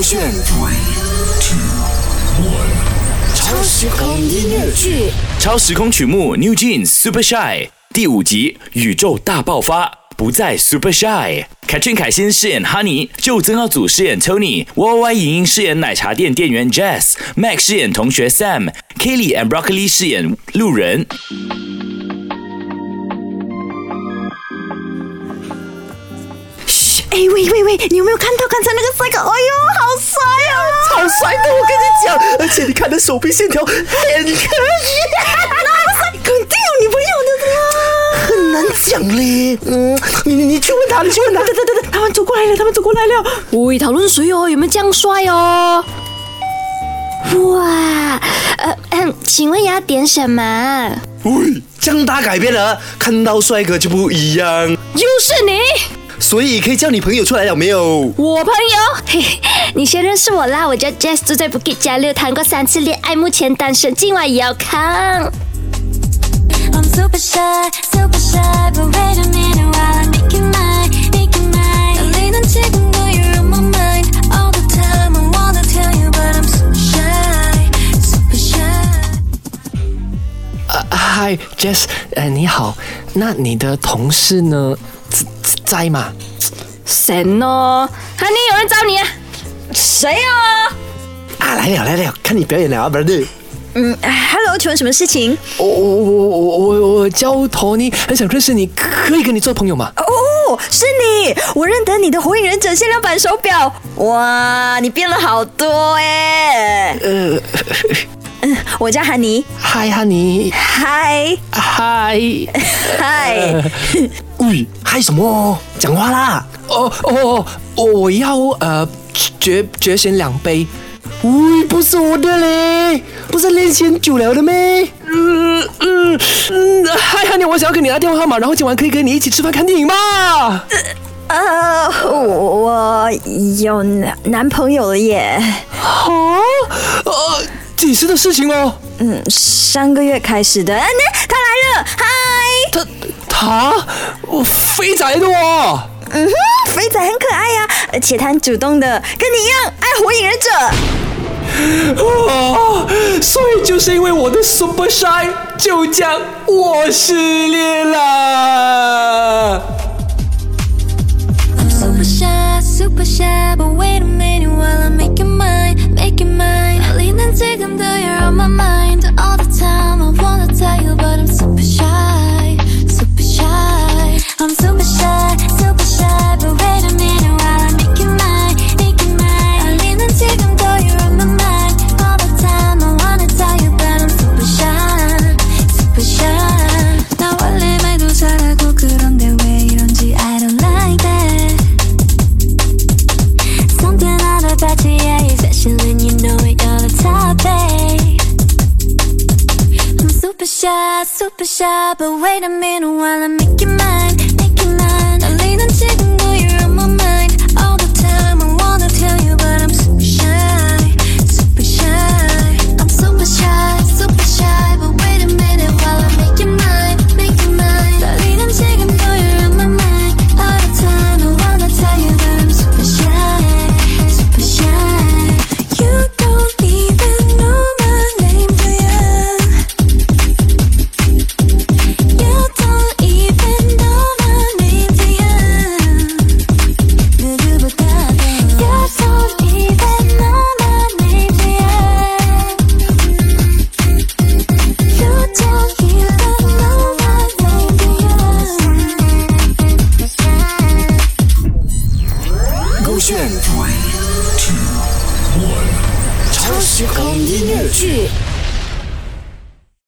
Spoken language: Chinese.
勾选 three two one，超时空音乐剧。超时空曲目 New Jeans Super Shy 第五集宇宙大爆发，不再 Super Shy。凯俊凯欣饰演 Honey，就曾耀祖饰演 Tony，Y Y 莹莹饰演奶茶店店员 Jess，Max 饰演同学 Sam，Kelly and Broccoli 饰演路人。哎喂喂喂，你有没有看到刚才那个帅哥？哎呦，好帅啊！好帅的，我跟你讲，而且你看他手臂线条很可以，那帅肯定有女朋友的啦。很难讲嘞。嗯，你你你去问他，你去问他。等等等等，他们走过来了，他们走过来了。喂，讨论谁哦？有没有这样帅哦？哇，呃，嗯，请问要点什么？喂，这样大改变了，看到帅哥就不一样，又是你，所以可以叫你朋友出来了没有？我朋友。嘿，你先认识我啦，我叫 Jess，住在 Bukit 加六，谈过三次恋爱，目前单身，今晚也要看。 I'm super shy, super shy, but wait a minute while I make it mine, make it mine. 달리는 지금도 you're on my mind all the time. I wanna tell you, but I'm super shy, super shy. 嗨，Jess，呃，你好，那你的同事呢？ 在在吗？神哦，Honey，有人找你啊？谁啊？啊，来了来了，看你表演了啊，brother。嗯，Hello，请问什么事情？我我我我我我叫 Tony，很想认识你，可以跟你做朋友吗？哦，是你，我认得你的火影忍者限量版手表。哇，你变了好多哎。呃，嗯，我叫韩尼。嗨，哈尼，嗨嗨，嗨，喂，嗨什么？讲话啦！哦哦哦，我要呃绝绝选两杯。喂，不是我的嘞，不是练习很久了的咩？嗯嗯嗯，嗨，哈尼，我想要跟你拿电话号码，然后今晚可以跟你一起吃饭看电影吗？呃，我我有男男朋友了耶。啊，呃，几时的事情哦？嗯，上个月开始的。啊，那他来了，嗨。他他肥仔的哦嗯哼肥仔很可爱呀而且他很主动的跟你一样爱火影忍者。哦所以就是因为我的 super shy，就将我失恋了。Super shy, but wait a minute while I make it 炫 three two one，超时空音乐剧。